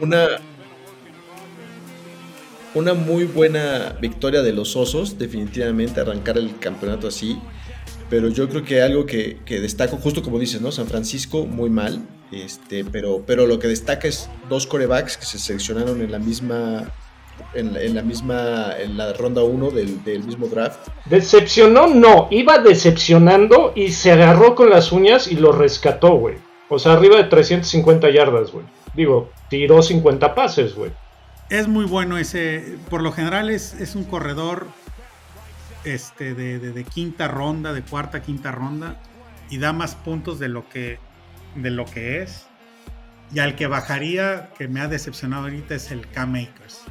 Una, una muy buena victoria de los Osos, definitivamente, arrancar el campeonato así. Pero yo creo que algo que, que destaco, justo como dices, ¿no? San Francisco muy mal, este, pero, pero lo que destaca es dos corebacks que se seleccionaron en la misma en, la misma en la ronda 1 del, del, mismo draft. Decepcionó, no, iba decepcionando y se agarró con las uñas y lo rescató, güey. O sea, arriba de 350 yardas, güey. Digo, tiró 50 pases, güey. Es muy bueno ese, por lo general es, es un corredor este, de, de, de, quinta ronda, de cuarta, quinta ronda, y da más puntos de lo que, de lo que es. Y al que bajaría, que me ha decepcionado ahorita, es el K-Makers.